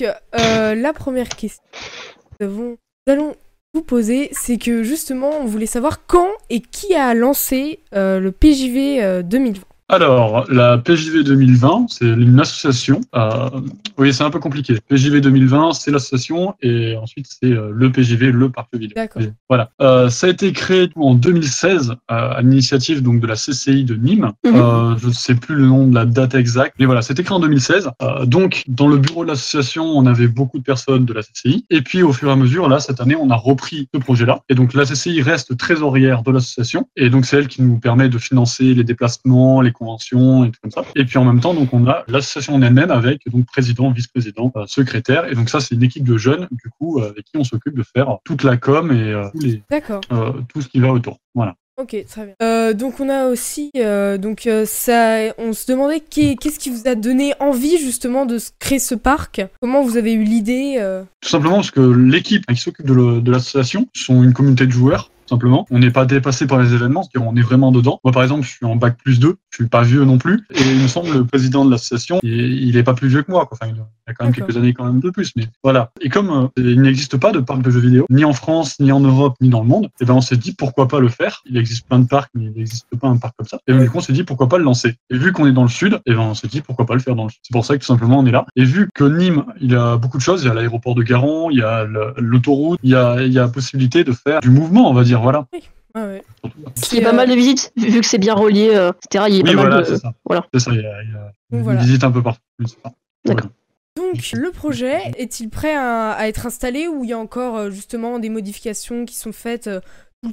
donc, euh, la première question que nous allons vous poser, c'est que justement, on voulait savoir quand et qui a lancé euh, le PJV 2020. Alors, la PJV 2020, c'est une association. Euh, oui, c'est un peu compliqué. PJV 2020, c'est l'association et ensuite c'est euh, le PJV, le parc ville. D'accord. Voilà. Euh, ça a été créé en 2016 euh, à l'initiative donc de la CCI de Nîmes. Euh, je ne sais plus le nom de la date exacte, mais voilà, c'était créé en 2016. Euh, donc, dans le bureau de l'association, on avait beaucoup de personnes de la CCI. Et puis, au fur et à mesure, là, cette année, on a repris ce projet-là. Et donc, la CCI reste trésorière de l'association. Et donc, c'est elle qui nous permet de financer les déplacements, les conventions et tout comme ça. Et puis, en même temps, donc, on a l'association en elle-même avec donc président, vice-président, euh, secrétaire. Et donc, ça, c'est une équipe de jeunes, du coup, euh, avec qui on s'occupe de faire toute la com et euh, tous les, D'accord. tout ce qui va autour. Voilà. Ok, très bien. Euh, donc on a aussi, euh, donc euh, ça, on se demandait qu'est-ce qui vous a donné envie justement de créer ce parc? Comment vous avez eu l'idée Tout simplement parce que l'équipe qui s'occupe de le- de l'association sont une communauté de joueurs. Simplement, on n'est pas dépassé par les événements, c'est-à-dire on est vraiment dedans. Moi, par exemple, je suis en bac plus 2, je suis pas vieux non plus, et il me semble le président de l'association, il, est pas plus vieux que moi, quoi. Enfin, il a quand même quelques années quand même de plus, mais voilà. Et comme euh, il n'existe pas de parc de jeux vidéo, ni en France, ni en Europe, ni dans le monde, et ben on s'est dit pourquoi pas le faire? Il existe plein de parcs, mais il n'existe pas un parc comme ça. Et donc, du coup, on s'est dit pourquoi pas le lancer? Et vu qu'on est dans le sud, et ben on s'est dit pourquoi pas le faire dans le sud. C'est pour ça que tout simplement on est là. Et vu que Nîmes, il y a beaucoup de choses, il y a l'aéroport de Garon, il y a l'autoroute, il y a, il y a possibilité de faire du mouvement, on va dire, voilà. Ah ouais. Il y a pas mal de visites, vu que c'est bien relié, euh, etc. Il y a Oui, pas voilà, mal c'est de. ça. voilà. C'est ça, il y a, il y a une voilà. visite un peu partout. D'accord. Donc le projet est-il prêt à, à être installé ou il y a encore euh, justement des modifications qui sont faites euh,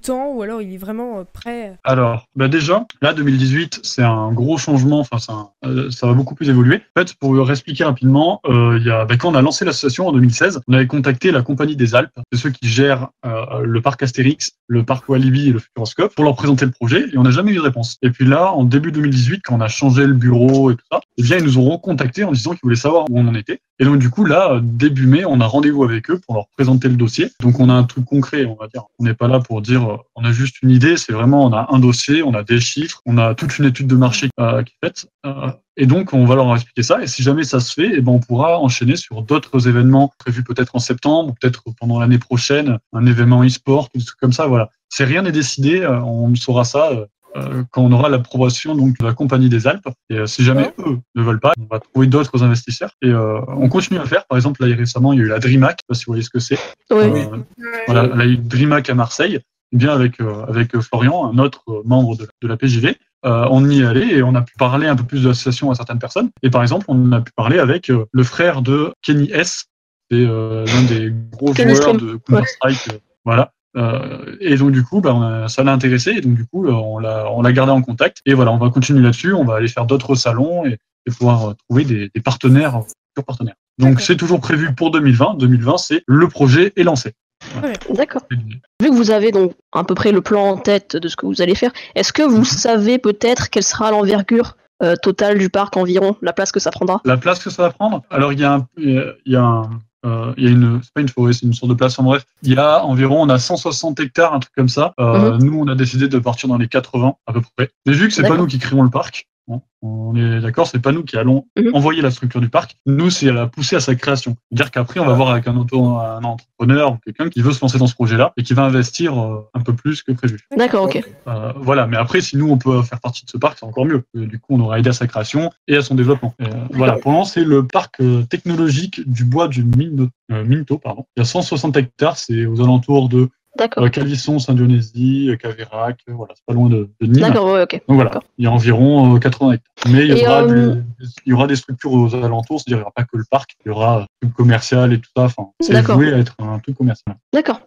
ou alors il est vraiment euh, prêt Alors, bah déjà, là, 2018, c'est un gros changement. Enfin, un- euh, ça va beaucoup plus évoluer. En fait, pour vous expliquer rapidement, euh, il y a, bah, quand on a lancé l'association en 2016, on avait contacté la Compagnie des Alpes, c'est ceux qui gèrent euh, le parc Astérix, le parc Walibi et le Futuroscope, pour leur présenter le projet, et on n'a jamais eu de réponse. Et puis là, en début 2018, quand on a changé le bureau et tout ça, eh bien, ils nous ont recontactés en disant qu'ils voulaient savoir où on en était. Et donc, du coup, là, début mai, on a rendez-vous avec eux pour leur présenter le dossier. Donc, on a un truc concret, on va dire. On n'est pas là pour dire, euh, on a juste une idée. C'est vraiment, on a un dossier, on a des chiffres, on a toute une étude de marché euh, qui est faite. Euh, et donc, on va leur expliquer ça. Et si jamais ça se fait, eh ben, on pourra enchaîner sur d'autres événements prévus peut-être en septembre, peut-être pendant l'année prochaine, un événement e-sport, trucs comme ça. Voilà. C'est rien n'est décidé. on saura ça euh, quand on aura l'approbation donc de la compagnie des Alpes. Et euh, si jamais eux ne veulent pas, on va trouver d'autres investisseurs. Et euh, on continue à faire. Par exemple, là récemment, il y a eu la DreamHack. Je sais pas si vous voyez ce que c'est. Ouais. Euh, voilà, là, il y a eu DreamHack à Marseille. Eh bien avec euh, avec Florian, un autre membre de, de la PJV. Euh, on y est allé et on a pu parler un peu plus de l'association à certaines personnes. Et par exemple, on a pu parler avec euh, le frère de Kenny S. C'est euh, l'un des gros joueurs de Counter-Strike. voilà. Euh, et donc du coup, bah, on a- ça l'a intéressé et donc du coup, euh, on l'a on l'a gardé en contact. Et voilà, on va continuer là-dessus. On va aller faire d'autres salons et, et pouvoir euh, trouver des, des partenaires, futurs partenaires. Donc D'accord. c'est toujours prévu pour 2020. 2020, c'est le projet est lancé. D'accord. Vu que vous avez donc à peu près le plan en tête de ce que vous allez faire, est-ce que vous savez peut-être quelle sera l'envergure euh, totale du parc environ, la place que ça prendra? La place que ça va prendre? Alors il y a un, il y a un, euh, il y a une, c'est pas une forêt, c'est une sorte de place. En bref, il y a environ, on a 160 hectares, un truc comme ça. Euh, Nous, on a décidé de partir dans les 80 à peu près. Mais vu que c'est pas nous qui créons le parc, hein, on est d'accord, c'est pas nous qui allons Mhm. envoyer la structure du parc. Nous, c'est à la pousser à sa création. C'est-à-dire qu'après, on va voir avec un auto, un entrepreneur ou quelqu'un qui veut se lancer dans ce projet-là et qui va investir euh, un peu plus que prévu. D'accord, ok. Euh, voilà, mais après, si nous on peut faire partie de ce parc, c'est encore mieux. Euh, Du coup, on aura aidé à sa création et à son développement. Euh, voilà, pour l'instant, c'est le parc technologique du bois du Minto. euh, Minto, pardon. Il y a 160 hectares, c'est aux alentours de D'accord. euh, Calisson, Saint-Dionysie, euh, Caverac, euh, voilà, c'est pas loin de, de Nîmes. D'accord, ouais, ok. Donc voilà, il y a environ euh, 80 hectares. Mais il y, aura euh, des- il y aura des structures aux alentours, c'est-à-dire il n'y aura pas que le parc, il y aura un truc commercial et tout ça. Enfin, c'est voué à être un truc commercial. D'accord.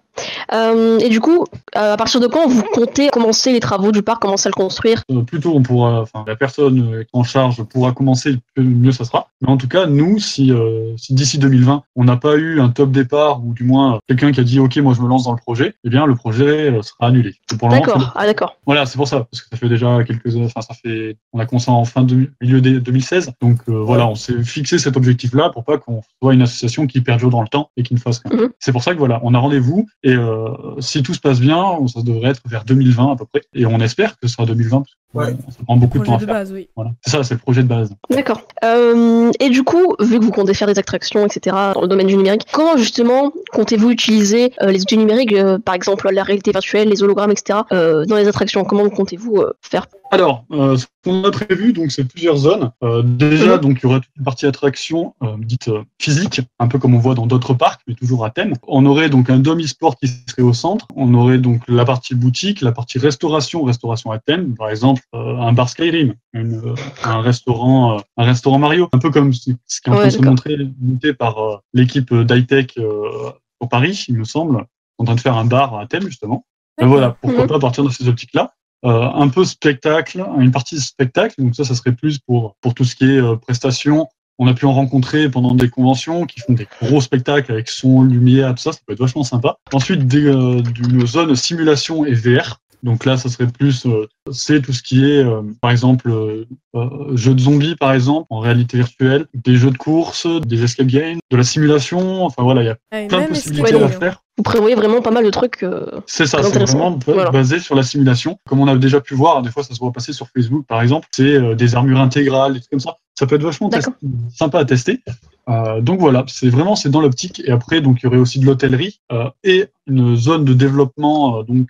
Euh, et du coup, euh, à partir de quand vous comptez commencer les travaux du parc, commencer à le construire? Euh, plus tôt on pourra, enfin la personne en charge pourra commencer, mieux ça sera. Mais en tout cas, nous, si, euh, si d'ici 2020 on n'a pas eu un top départ ou du moins quelqu'un qui a dit ok moi je me lance dans le projet, eh bien le projet euh, sera annulé. D'accord. Ah, d'accord. voilà, c'est pour ça, parce que ça fait déjà quelques, enfin ça fait, on a commencé en fin de milieu des 2016, donc euh, voilà, on s'est fixé cet objectif-là pour pas qu'on soit une association qui perdure dans le temps et qui ne fasse rien. Mhm. C'est pour ça que voilà, on a rendez-vous et euh, si tout se passe bien, ça devrait être vers 2020 à peu près, et on espère que ce sera 2020. parce que Ouais. Ça prend beaucoup de temps à de faire. base, oui. Voilà. C'est ça, c'est le projet de base. D'accord. Euh, et du coup, vu que vous comptez faire des attractions, etc., dans le domaine du numérique, comment justement comptez-vous utiliser euh, les outils numériques, euh, par exemple la réalité virtuelle, les hologrammes, etc., euh, dans les attractions? Comment comptez-vous faire Alors, euh, ce qu'on a prévu, donc c'est plusieurs zones. Euh, déjà, Mhm. donc il y aurait une partie attraction euh, dite euh, physique, un peu comme on voit dans d'autres parcs, mais toujours à thème. On aurait donc un dome e-sport qui serait au centre. On aurait donc la partie boutique, la partie restauration, restauration à thème, par exemple euh, un bar Skyrim, une, un restaurant, euh, un restaurant Mario, un peu comme ce qui est en train de se montrer monté par euh, l'équipe d'high-tech euh, au Paris, il me semble, en train de faire un bar à thème justement. Et voilà, pourquoi Mhm. pas partir dans ces optiques-là. Euh, un peu spectacle, une partie spectacle, donc ça, ça serait plus pour, pour tout ce qui est euh, prestations. On a pu en rencontrer pendant des conventions qui font des gros spectacles avec son, lumière, tout ça, ça peut être vachement sympa. Ensuite, euh, d'une zone simulation et VR. Donc là, ça serait plus, euh, c'est tout ce qui est, euh, par exemple, euh, euh, jeux de zombies, par exemple, en réalité virtuelle, des jeux de course, des escape games, de la simulation. Enfin voilà, il y a Ah, plein de possibilités à faire. Vous prévoyez vraiment pas mal de trucs. euh, C'est ça, c'est intéressant. vraiment Voilà. basé sur la simulation. Comme on a déjà pu voir, des fois ça se voit passer sur Facebook par exemple, c'est euh, des armures intégrales, des trucs comme ça. Ça peut être vachement sympa à tester. Euh, donc voilà, c'est vraiment c'est dans l'optique. Et après, donc il y aurait aussi de l'hôtellerie euh, et une zone de développement euh, donc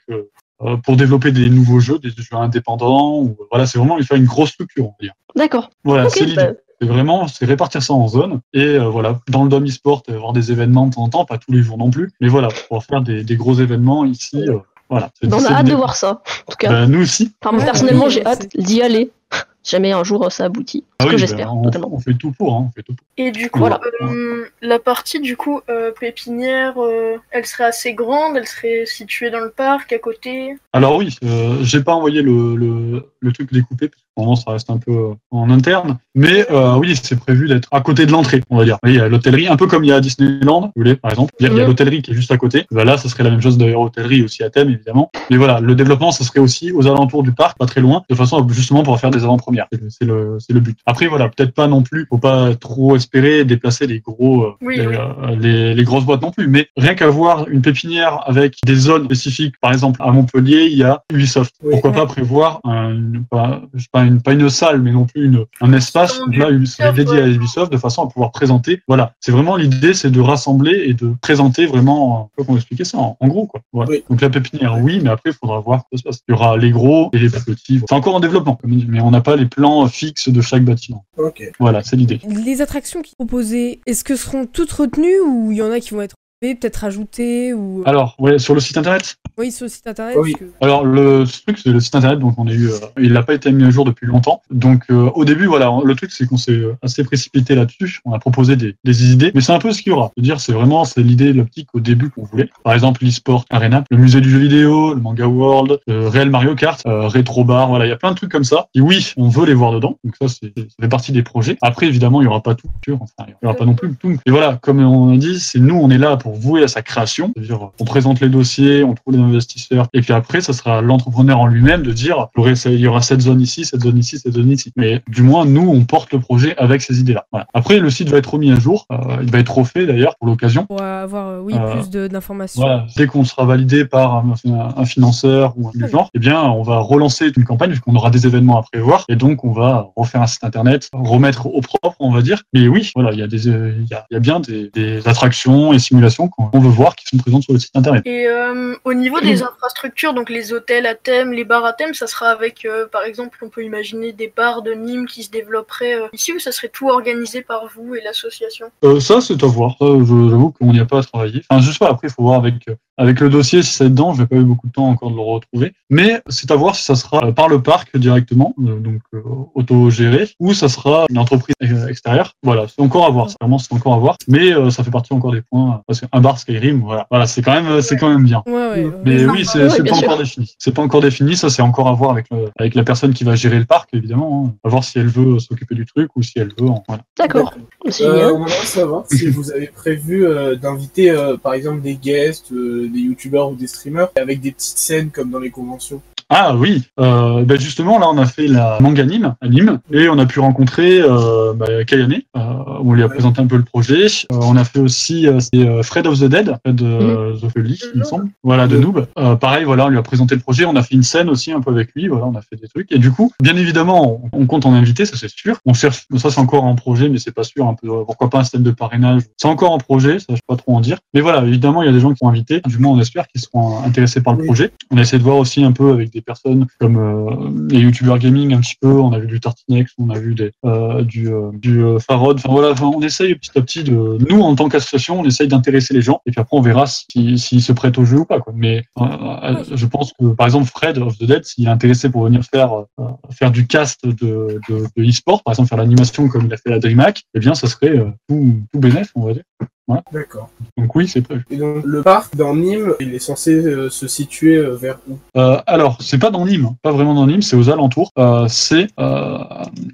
pour développer des nouveaux jeux, des jeux indépendants. Ou, voilà, c'est vraiment il faut une grosse structure, on va dire. D'accord. Voilà, c'est l'idée. bah, C'est vraiment, c'est répartir ça en zones. Et euh, voilà, dans le Dome e-sport, euh, avoir des événements de temps en temps, pas tous les jours non plus. Mais voilà, pour faire des, des gros événements ici. euh, voilà. On a hâte de voir ça. En tout cas, Bah, nous aussi. Enfin, moi, personnellement, j'ai hâte d'y aller. Jamais un jour euh, ça aboutit. Ah oui, que bah, j'espère, on, totalement. on fait tout pour. Hein, on fait tout pour. Et du coup, Voilà. euh, la partie du coup euh, pépinière, euh, elle serait assez grande, elle serait située dans le parc à côté. Alors oui, euh, j'ai pas envoyé le, le, le truc découpé parce que pour ça reste un peu en interne. Mais euh, oui, c'est prévu d'être à côté de l'entrée, on va dire. Il y a l'hôtellerie, un peu comme il y a à Disneyland, vous voulez, par exemple. Il y a, Mhm. l'hôtellerie qui est juste à côté. Bah, là, ça serait la même chose d'ailleurs, hôtellerie aussi à thème, évidemment. Mais voilà, le développement, ça serait aussi aux alentours du parc, pas très loin, de façon justement pouvoir faire des avant-premières. C'est le- C'est le, c'est le but. Après, voilà, peut-être pas non plus, faut pas trop espérer déplacer les gros, euh, Oui, les, oui. euh, les, les grosses boîtes non plus. Mais rien qu'avoir une pépinière avec des zones spécifiques, par exemple à Montpellier, il y a Ubisoft. Oui. Pourquoi pas prévoir un, pas, une, pas une salle, mais non plus une, un espace là, Ubisoft, dédié à. Ubisoft de façon à pouvoir présenter. Voilà, c'est vraiment l'idée, c'est de rassembler et de présenter vraiment, un peu comment expliquer ça, en, en gros quoi. Voilà. Oui. Donc la pépinière, oui, mais après il faudra voir ce qui se passe. Il y aura les gros et les petits. C'est encore en développement, comme dit, mais on n'a pas les plans fixes de chaque bâtiment. Ok. Voilà, c'est l'idée. Les attractions qui sont proposées, est-ce que seront toutes retenues ou il y en a qui vont être peut-être ajoutées ou Alors, ouais, sur le site internet. Oui sur le site internet Oui. parce que- Alors le ce truc c'est le site internet donc on a eu euh, il n'a pas été mis à jour depuis longtemps. Donc euh, au début voilà le truc c'est qu'on s'est euh, assez précipité là-dessus. On a proposé des, des idées mais c'est un peu ce qu'il y aura. C'est dire c'est vraiment c'est l'idée l'optique au début qu'on voulait. Par exemple l'e-sport arena le musée du jeu vidéo le manga world euh, Real Mario Kart euh, Retro Bar voilà il y a plein de trucs comme ça. Et oui on veut les voir dedans. Donc ça c'est ça fait partie des projets. Après évidemment il y aura pas tout sûr enfin il y aura pas non plus tout. Et voilà comme on a dit c'est nous on est là pour vouer à sa création. C'est-à-dire on présente les dossiers on trouve les investisseurs et puis après ça sera l'entrepreneur en lui-même de dire il y aura- il y aura cette zone ici cette zone ici cette zone ici mais du moins nous on porte le projet avec ces idées là voilà. après le site va être remis à jour euh, il va être refait d'ailleurs pour l'occasion pour avoir euh, oui Euh, plus d'informations. voilà. Dès qu'on sera validé par un, un financeur ou un du genre, eh bien, on va relancer une campagne puisqu'on aura des événements à prévoir et donc on va refaire un site internet, remettre au propre, on va dire. Mais oui, voilà, il y a des, euh, il y a, il y a bien des, des attractions et simulations qu'on qu'on veut voir qui sont présentes sur le site internet. Et euh, au niveau des infrastructures, donc les hôtels à thème, les bars à thème, ça sera avec, euh, par exemple, on peut imaginer des bars de Nîmes qui se développeraient euh, ici ou ça serait tout organisé par vous et l'association? Euh, ça, c'est à voir. J'avoue qu'on n'y a pas à travailler. Enfin, je sais pas. Après, il faut voir avec avec le dossier si c'est dedans. Je n'ai pas eu beaucoup de temps encore de le retrouver. Mais c'est à voir si ça sera par le parc directement, euh, donc euh, autogéré, ou ça sera une entreprise extérieure. Voilà, c'est encore à voir. C'est Vraiment, c'est encore à voir. Mais euh, ça fait partie encore des points. Parce qu'un bar Skyrim, voilà, voilà, c'est quand même, c'est quand même bien. Ouais, ouais, ouais. Mais oui, c'est pas sûr. encore défini. C'est pas encore défini. Ça, c'est encore à voir avec le- avec la personne qui va gérer le parc, évidemment. hein. À voir si elle veut s'occuper du truc ou si elle veut. en- voilà. D'accord. Euh, on savoir si vous avez prévu euh, d'inviter euh, par exemple des guests, euh, des youtubeurs ou des streamers avec des petites scènes comme dans les conventions. Ah oui, euh, bah justement là on a fait la manga Nîmes à Nîmes et on a pu rencontrer euh, bah, Kayane, euh, où on lui a présenté un peu le projet. Euh, on a fait aussi c'est, Fred of the Dead, Fred euh, the Folly, il me semble. Voilà de Noob. Euh, pareil voilà on lui a présenté le projet, on a fait une scène aussi un peu avec lui, voilà on a fait des trucs. Et du coup bien évidemment on, compte en inviter, ça c'est sûr. On cherche, ça c'est encore en projet mais c'est pas sûr un peu. Pourquoi pas un système de parrainage C'est encore en projet, ça je peux pas trop en dire. Mais voilà évidemment il y a des gens qui sont invités, du moins on espère qu'ils seront intéressés par le projet. On a essayé de voir aussi un peu avec des personnes comme euh, les youtubeurs gaming un petit peu. On a vu du Tartinex, on a vu des, euh, du, euh, du Farod. Enfin voilà, enfin, on essaye petit à petit de. Nous, en tant qu'association, on essaye d'intéresser les gens et puis après on verra s'ils si, se prêtent au jeu ou pas. Quoi. Mais je pense que par exemple Fred of the Dead, s'il est intéressé pour venir faire faire du cast de, de, de e-sport, par exemple faire l'animation comme il a fait la DreamHack, eh bien ça serait tout, tout bénéf, on va dire. D'accord. Donc oui, c'est prévu. Et donc, le parc dans Nîmes, il est censé euh, se situer euh, vers où? Euh, alors, c'est pas dans Nîmes, hein, pas vraiment dans Nîmes, c'est aux alentours. Euh, c'est euh,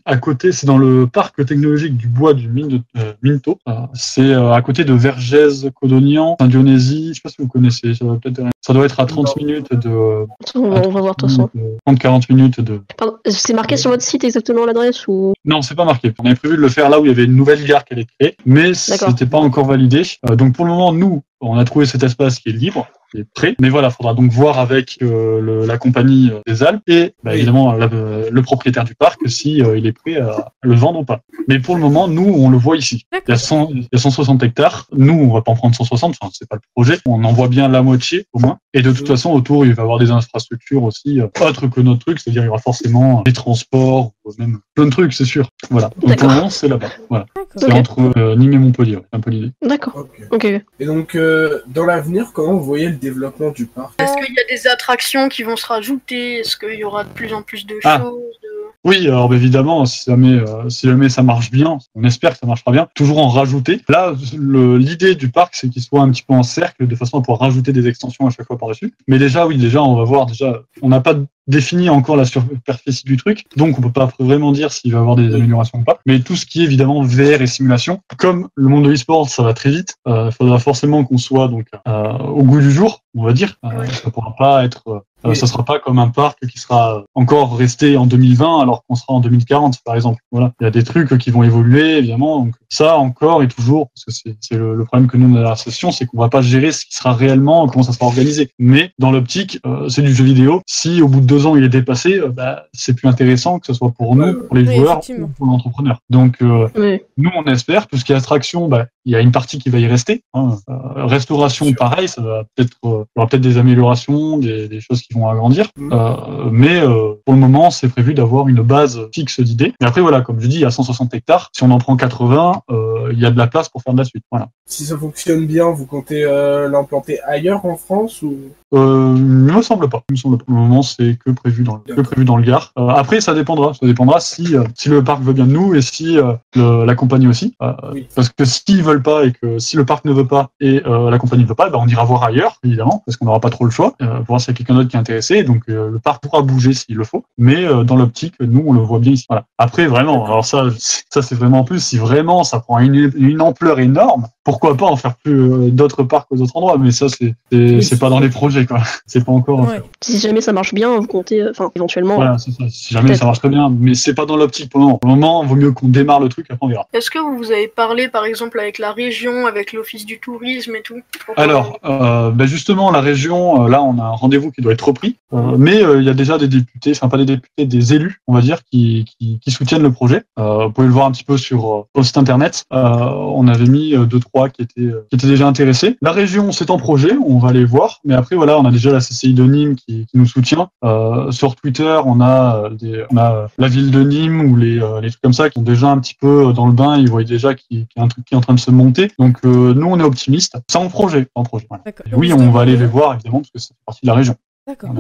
à côté, c'est dans le parc technologique du bois du mine de, euh, Minto. C'est à côté de Vergès, Codognan, Saint-Dionysie. Je sais pas si vous connaissez. Ça doit, peut-être- ça doit être à 30 Non. minutes de. On va, voir de toute façon. 30-40 minutes de. Pardon, c'est marqué sur votre site exactement l'adresse ou? Non, c'est pas marqué. On avait prévu de le faire là où il y avait une nouvelle gare qui allait être créée, mais c'était pas encore validé. Euh, donc pour le moment, nous, on a trouvé cet espace qui est libre, qui est prêt. Mais voilà, faudra donc voir avec euh, le- la compagnie euh, des Alpes et bah, Oui. évidemment la- euh, le propriétaire du parc si euh, il est prêt à le vendre ou pas. Mais pour le moment, nous, on le voit ici. Il y a, D'accord. 100 il y a 160 hectares. Nous, on va pas en prendre 160. Enfin, c'est pas le projet. On en voit bien la moitié au moins. Et de toute façon, autour, il va y avoir des infrastructures aussi euh, autres que notre truc. C'est-à-dire, il y aura forcément des transports, même plein de trucs, c'est sûr. Voilà. Donc, pour D'accord. le moment, c'est là-bas. Voilà. C'est entre euh, Nîmes et Montpellier. ouais. Un peu l'idée. D'accord. Ok. Ok. Et donc, euh, dans l'avenir, comment vous voyez le développement du parc Est-ce qu'il y a des attractions qui vont se rajouter? Est-ce qu'il y aura de plus en plus de Ah. choses? De- Oui, alors évidemment, si jamais, euh, si jamais ça marche bien, on espère que ça marchera bien, toujours en rajouter. Là, le- l'idée du parc, c'est qu'il soit un petit peu en cercle, de façon à pouvoir rajouter des extensions à chaque fois par-dessus. Mais déjà, oui, déjà, on va voir, déjà, on n'a pas défini encore la superficie du truc, donc on peut pas vraiment dire s'il va y avoir des améliorations ou pas. Mais tout ce qui est évidemment VR et simulation, comme le monde de l'e-sport, ça va très vite, euh, il faudra forcément qu'on soit donc euh, au goût du jour, on va dire. Euh. Ça pourra pas être euh, euh, ça sera pas comme un parc qui sera encore resté en 2020 alors qu'on sera en 2040 par exemple. Voilà, il y a des trucs qui vont évoluer évidemment. Donc ça encore et toujours parce que c'est le, le problème que nous on a à la session, c'est qu'on va pas gérer ce qui sera réellement, comment ça sera organisé. Mais dans l'optique, euh, c'est du jeu vidéo. Si au bout de deux ans il est dépassé, euh, bah, c'est plus intéressant que ce soit pour nous, pour les Oui, joueurs ou pour l'entrepreneur. Donc euh, Oui. nous, on espère, tout ce qui est attraction, bah, il y a une partie qui va y rester. hein. Euh, restauration, pareil, ça va peut-être, euh, il y aura peut-être des améliorations, des, des choses qui vont agrandir. Mhm. Euh, mais euh, pour le moment, c'est prévu d'avoir une base fixe d'idées. Mais après, voilà, comme je dis, il y a 160 hectares. Si on en prend 80, euh, il y a de la place pour faire de la suite. Voilà. Si ça fonctionne bien, vous comptez euh, l'implanter ailleurs en France ou? Euh, il me semble pas. Il me semble pas. Pour le moment, c'est que prévu dans le, que prévu dans le Gard. Euh, après, ça dépendra. Ça dépendra si si le parc veut bien de nous et si le- la compagnie aussi. Oui. Parce que s'ils veulent pas et que si le parc ne veut pas et la compagnie ne veut pas, ben on ira voir ailleurs, évidemment, parce qu'on n'aura pas trop le choix. Pour voir s'il y a quelqu'un d'autre qui est intéressé. Donc le parc pourra bouger s'il le faut. Mais dans l'optique, nous, on le voit bien ici. Voilà. Après, vraiment, alors ça, c'est- ça c'est vraiment en plus. Si vraiment ça prend une, une ampleur énorme, pourquoi pas en faire plus euh, d'autres parcs aux autres endroits. Mais ça, c'est c'est Oui, pas dans les projets, quoi. C'est pas encore. Ouais. Si jamais ça marche bien, vous comptez, euh, enfin, éventuellement. Voilà, c'est ça. Si jamais ça marche très bien, mais c'est pas dans l'optique pour le moment. Pour le moment, il vaut mieux qu'on démarre le truc, après on verra. Est-ce que vous avez parlé par exemple avec la région, avec l'office du tourisme et tout Alors, euh, ben justement, la région, euh, là, on a un rendez-vous qui doit être repris, euh, mais euh, il y a déjà des députés, enfin pas des députés, des élus, on va dire, qui, qui, qui soutiennent le projet. Euh, vous pouvez le voir un petit peu sur, euh, sur le site internet. Euh, on avait mis euh, deux trois qui étaient euh, qui étaient déjà intéressés. La région, c'est en projet, on va les voir, mais après voilà, on a déjà la CCI de Nîmes qui, qui nous soutient. Euh, sur Twitter, on a euh, des, on a la ville de Nîmes ou les les trucs comme ça qui sont déjà un petit peu dans le bain, ils voient déjà qu'il y a un truc qui est en train de se monter. Donc euh, nous, on est optimistes. C'est en projet, en projet. voilà. Oui, on va aller les voir, évidemment, parce que c'est partie de la région. D'accord.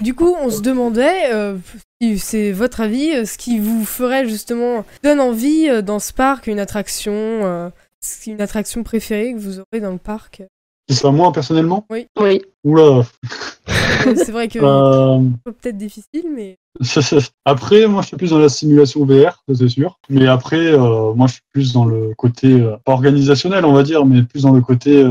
Du coup, on se demandait, euh, si c'est votre avis, ce qui vous ferait justement donne envie dans ce parc, une attraction, c'est une attraction préférée que vous aurez dans le parc. Que ce soit moi, personnellement? Oui. Oula Euh, c'est vrai que euh, c'est peut-être difficile, mais Après, moi, je suis plus dans la simulation VR, ça, c'est sûr. Mais après, euh, moi, je suis plus dans le côté, euh, pas organisationnel, on va dire, mais plus dans le côté...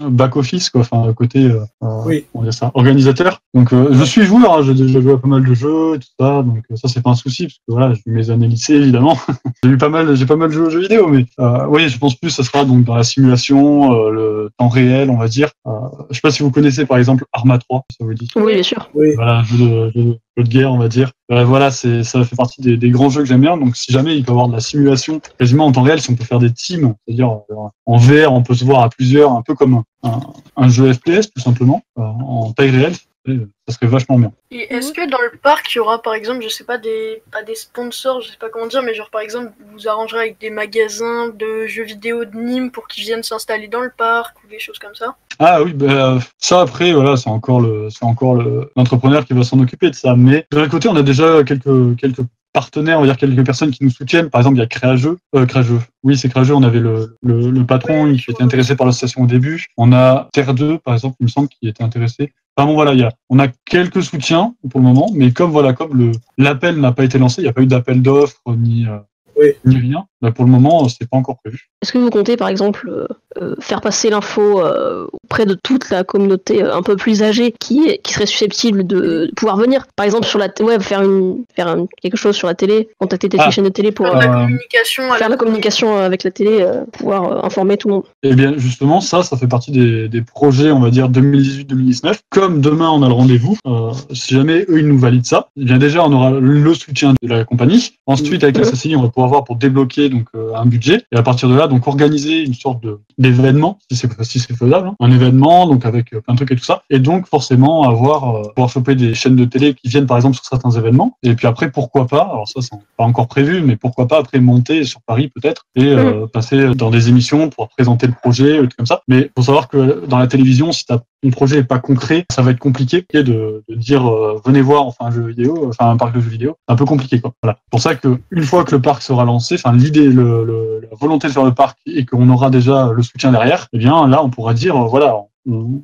back office, quoi, enfin côté euh, euh, Oui. on dit ça, organisateur. Donc euh, je suis joueur, hein, j'ai déjà joué à pas mal de jeux, et tout ça, donc euh, ça c'est pas un souci parce que voilà, j'ai eu mes années lycée évidemment. j'ai eu pas mal, j'ai pas mal joué aux jeux vidéo, mais euh, oui, je pense plus ça sera donc dans la simulation, euh, le temps réel, on va dire. Euh, je sais pas si vous connaissez par exemple Arma 3, ça vous dit. Oui, bien sûr. Oui. Voilà, jeu de, jeu de- jeu de guerre, on va dire. Euh, voilà, c'est ça fait partie des, des grands jeux que j'aime bien. Donc, si jamais il peut y avoir de la simulation quasiment en temps réel, si on peut faire des teams, c'est-à-dire euh, en VR, on peut se voir à plusieurs, un peu comme un, un jeu FPS tout simplement, euh, en taille réelle, euh, ça serait vachement bien. Et est-ce que dans le parc, il y aura par exemple, je sais pas, des, pas des sponsors, je sais pas comment dire, mais genre par exemple, vous arrangerez avec des magasins de jeux vidéo de Nîmes pour qu'ils viennent s'installer dans le parc ou des choses comme ça? Ah oui, bah, ça après, voilà, c'est encore le, c'est encore le- l'entrepreneur qui va s'en occuper de ça. Mais l'autre côté, on a déjà quelques, quelques partenaires, on va dire quelques personnes qui nous soutiennent. Par exemple, il y a Créageux, euh, Créageux. Oui, c'est Créageux. On avait le, le, le patron qui était intéressé par l'association au début. On a Terre 2, par exemple, il me semble, qui était intéressé. Enfin bon, voilà, il y a, on a quelques soutiens pour le moment, mais comme voilà, comme le, l'appel n'a pas été lancé, il n'y a pas eu d'appel d'offres ni, euh, Oui. ni rien. Bah, pour le moment, c'est pas encore prévu. Est-ce que vous comptez, par exemple, euh, euh, faire passer l'info euh, auprès de toute la communauté euh, un peu plus âgée qui, qui serait susceptible de, de pouvoir venir Par exemple, sur la ouais, faire, une, faire un- quelque chose sur la télé, contacter des Ah. chaînes de télé pour Faire euh, la Euh, communication à faire la communication avec la télé, euh, pouvoir euh, informer tout le monde. Eh bien, justement, ça, ça fait partie des, des projets, on va dire, 2018-2019. Comme demain, on a le rendez-vous, euh, si jamais eux, ils nous valident ça, eh bien déjà, on aura le soutien de la compagnie. Ensuite, avec la CCI, on va pouvoir voir pour débloquer donc euh, un budget. Et à partir de là, donc organiser une sorte de d'événement, si c'est si faisable, hein. un événement, donc avec euh, plein de trucs et tout ça. Et donc, forcément, avoir euh, pouvoir choper des chaînes de télé qui viennent, par exemple, sur certains événements. Et puis après, pourquoi pas Alors ça, c'est pas encore prévu, mais pourquoi pas après monter sur Paris peut-être et euh, passer dans des émissions pour présenter le projet, trucs comme ça. Mais faut savoir que dans la télévision, si t'as ton projet est pas concret, ça va être compliqué de, de dire euh, venez voir enfin un jeu vidéo, enfin un parc de jeux vidéo, c'est un peu compliqué quoi. Voilà. Pour ça que une fois que le parc sera lancé, enfin l'idée, le, le- la volonté de faire le parc et qu'on aura déjà le soutien derrière, eh bien là on pourra dire euh, voilà.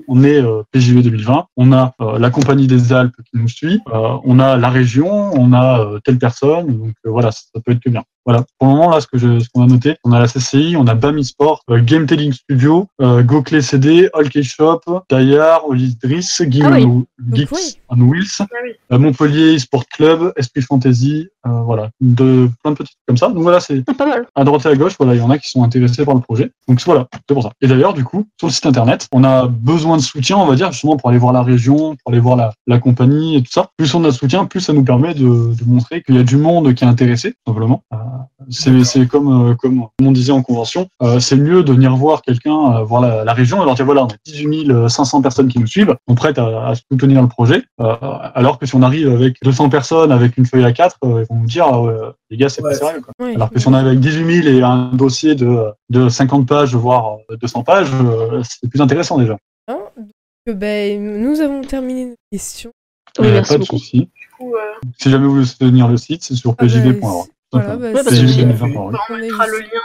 On, est euh, PJV 2020, on a euh, la compagnie des Alpes qui nous suit, euh, on a la région, on a euh, telle personne, donc euh, voilà, ça, ça peut être que bien. Voilà. Pour le moment, là, ce que je, ce qu'on a noté, on a la CCI, on a Bami Sport, euh, Game Telling Studio, euh, GoClay CD, All Shop, Dayar, Olidris, Ah oui. Geeks oui. on Wheels, Ah oui. euh, Montpellier Sport Club, Esprit Fantasy, euh, voilà, de plein de petits trucs comme ça. Donc voilà, c'est Ah, Pas mal. à droite et à gauche, voilà, il y en a qui sont intéressés par le projet. Donc voilà, c'est pour ça. Et d'ailleurs, du coup, sur le site internet, on a besoin de soutien, on va dire, justement pour aller voir la région, pour aller voir la, la compagnie et tout ça. Plus on a de soutien, plus ça nous permet de, de montrer qu'il y a du monde qui est intéressé, simplement. C'est c'est comme, euh, comme on disait en convention, euh, c'est mieux de venir voir quelqu'un, euh, voir la, la région, et leur dire voilà, on a 18 500 personnes qui nous suivent, sont prêtes à, à soutenir le projet. Euh, alors que si on arrive avec 200 personnes, avec une feuille à 4, ils vont nous dire ah ouais, les gars, c'est Ouais. pas sérieux. Quoi. Alors que si on arrive avec 18 000 et un dossier de, de 50 pages, voire euh, 200 pages, euh, c'est plus intéressant déjà. Hein, donc, ben, nous avons terminé nos questions. Oui, Euh, merci pas de souci. Euh, Si jamais vous voulez soutenir le site, c'est sur Ah, ben, pjv.org. Voilà, bah, Ouais, c'est- on mettra le lien.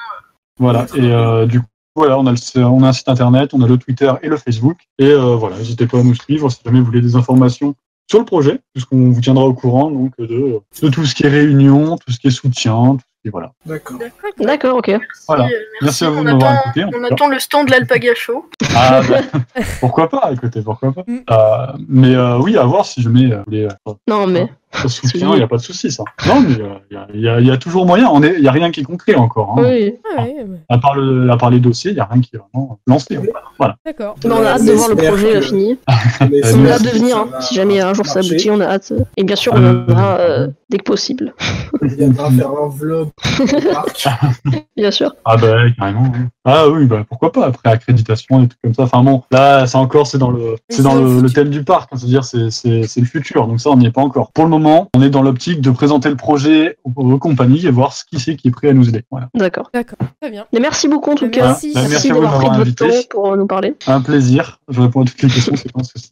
Voilà. Et euh, du coup, voilà, on a, le, on a un site internet, on a le Twitter et le Facebook. Et euh, voilà, n'hésitez pas à nous suivre si jamais vous voulez des informations sur le projet, puisqu'on vous tiendra au courant donc de, de tout ce qui est réunion, tout ce qui est soutien, tout ce qui est voilà. D'accord. D'accord. Ok. Merci, Voilà. euh, Merci à vous on de m'avoir attend, écouté. on cas. attend le stand de l'Alpaga Show. Ah, bah, pourquoi pas, écoutez, pourquoi pas. Mm. Euh, mais euh, oui, à voir si jamais euh, vous voulez euh, Non, mais pas de soutien, il n'y a pas de souci, ça. Non, mais euh, il y a- il y, a- il y a toujours moyen, il n'y a rien qui est concret encore. Hein. oui. Ah ouais. À, part le, à part les dossiers, il n'y a rien qui est vraiment lancé. Voilà. D'accord. Mais on a hâte de voir le projet que- euh, fini. Euh, On a hâte de venir. hein. Si jamais un jour ça aboutit, on a hâte. Et bien sûr, on Euh, viendra euh, dès que possible. Il viendra faire un vlog au parc. Bien sûr. Ah bah carrément. Ah oui, bah pourquoi pas après accréditation et tout comme ça. Enfin bon, là c'est encore c'est dans le c'est dans le, le thème du parc, hein, c'est-à-dire c'est c'est c'est le futur. Donc ça on n'y est pas encore. Pour le moment, on est dans l'optique de présenter le projet aux, aux compagnies et voir ce qui c'est qui est prêt à nous aider. Voilà. D'accord. D'accord. Très bien. Mais merci beaucoup en tout cas. Merci. Bah, merci Merci à vous de d'avoir pris de m'avoir votre invité. temps pour nous parler. Un plaisir. Je réponds à toutes les questions, c'est pas un souci.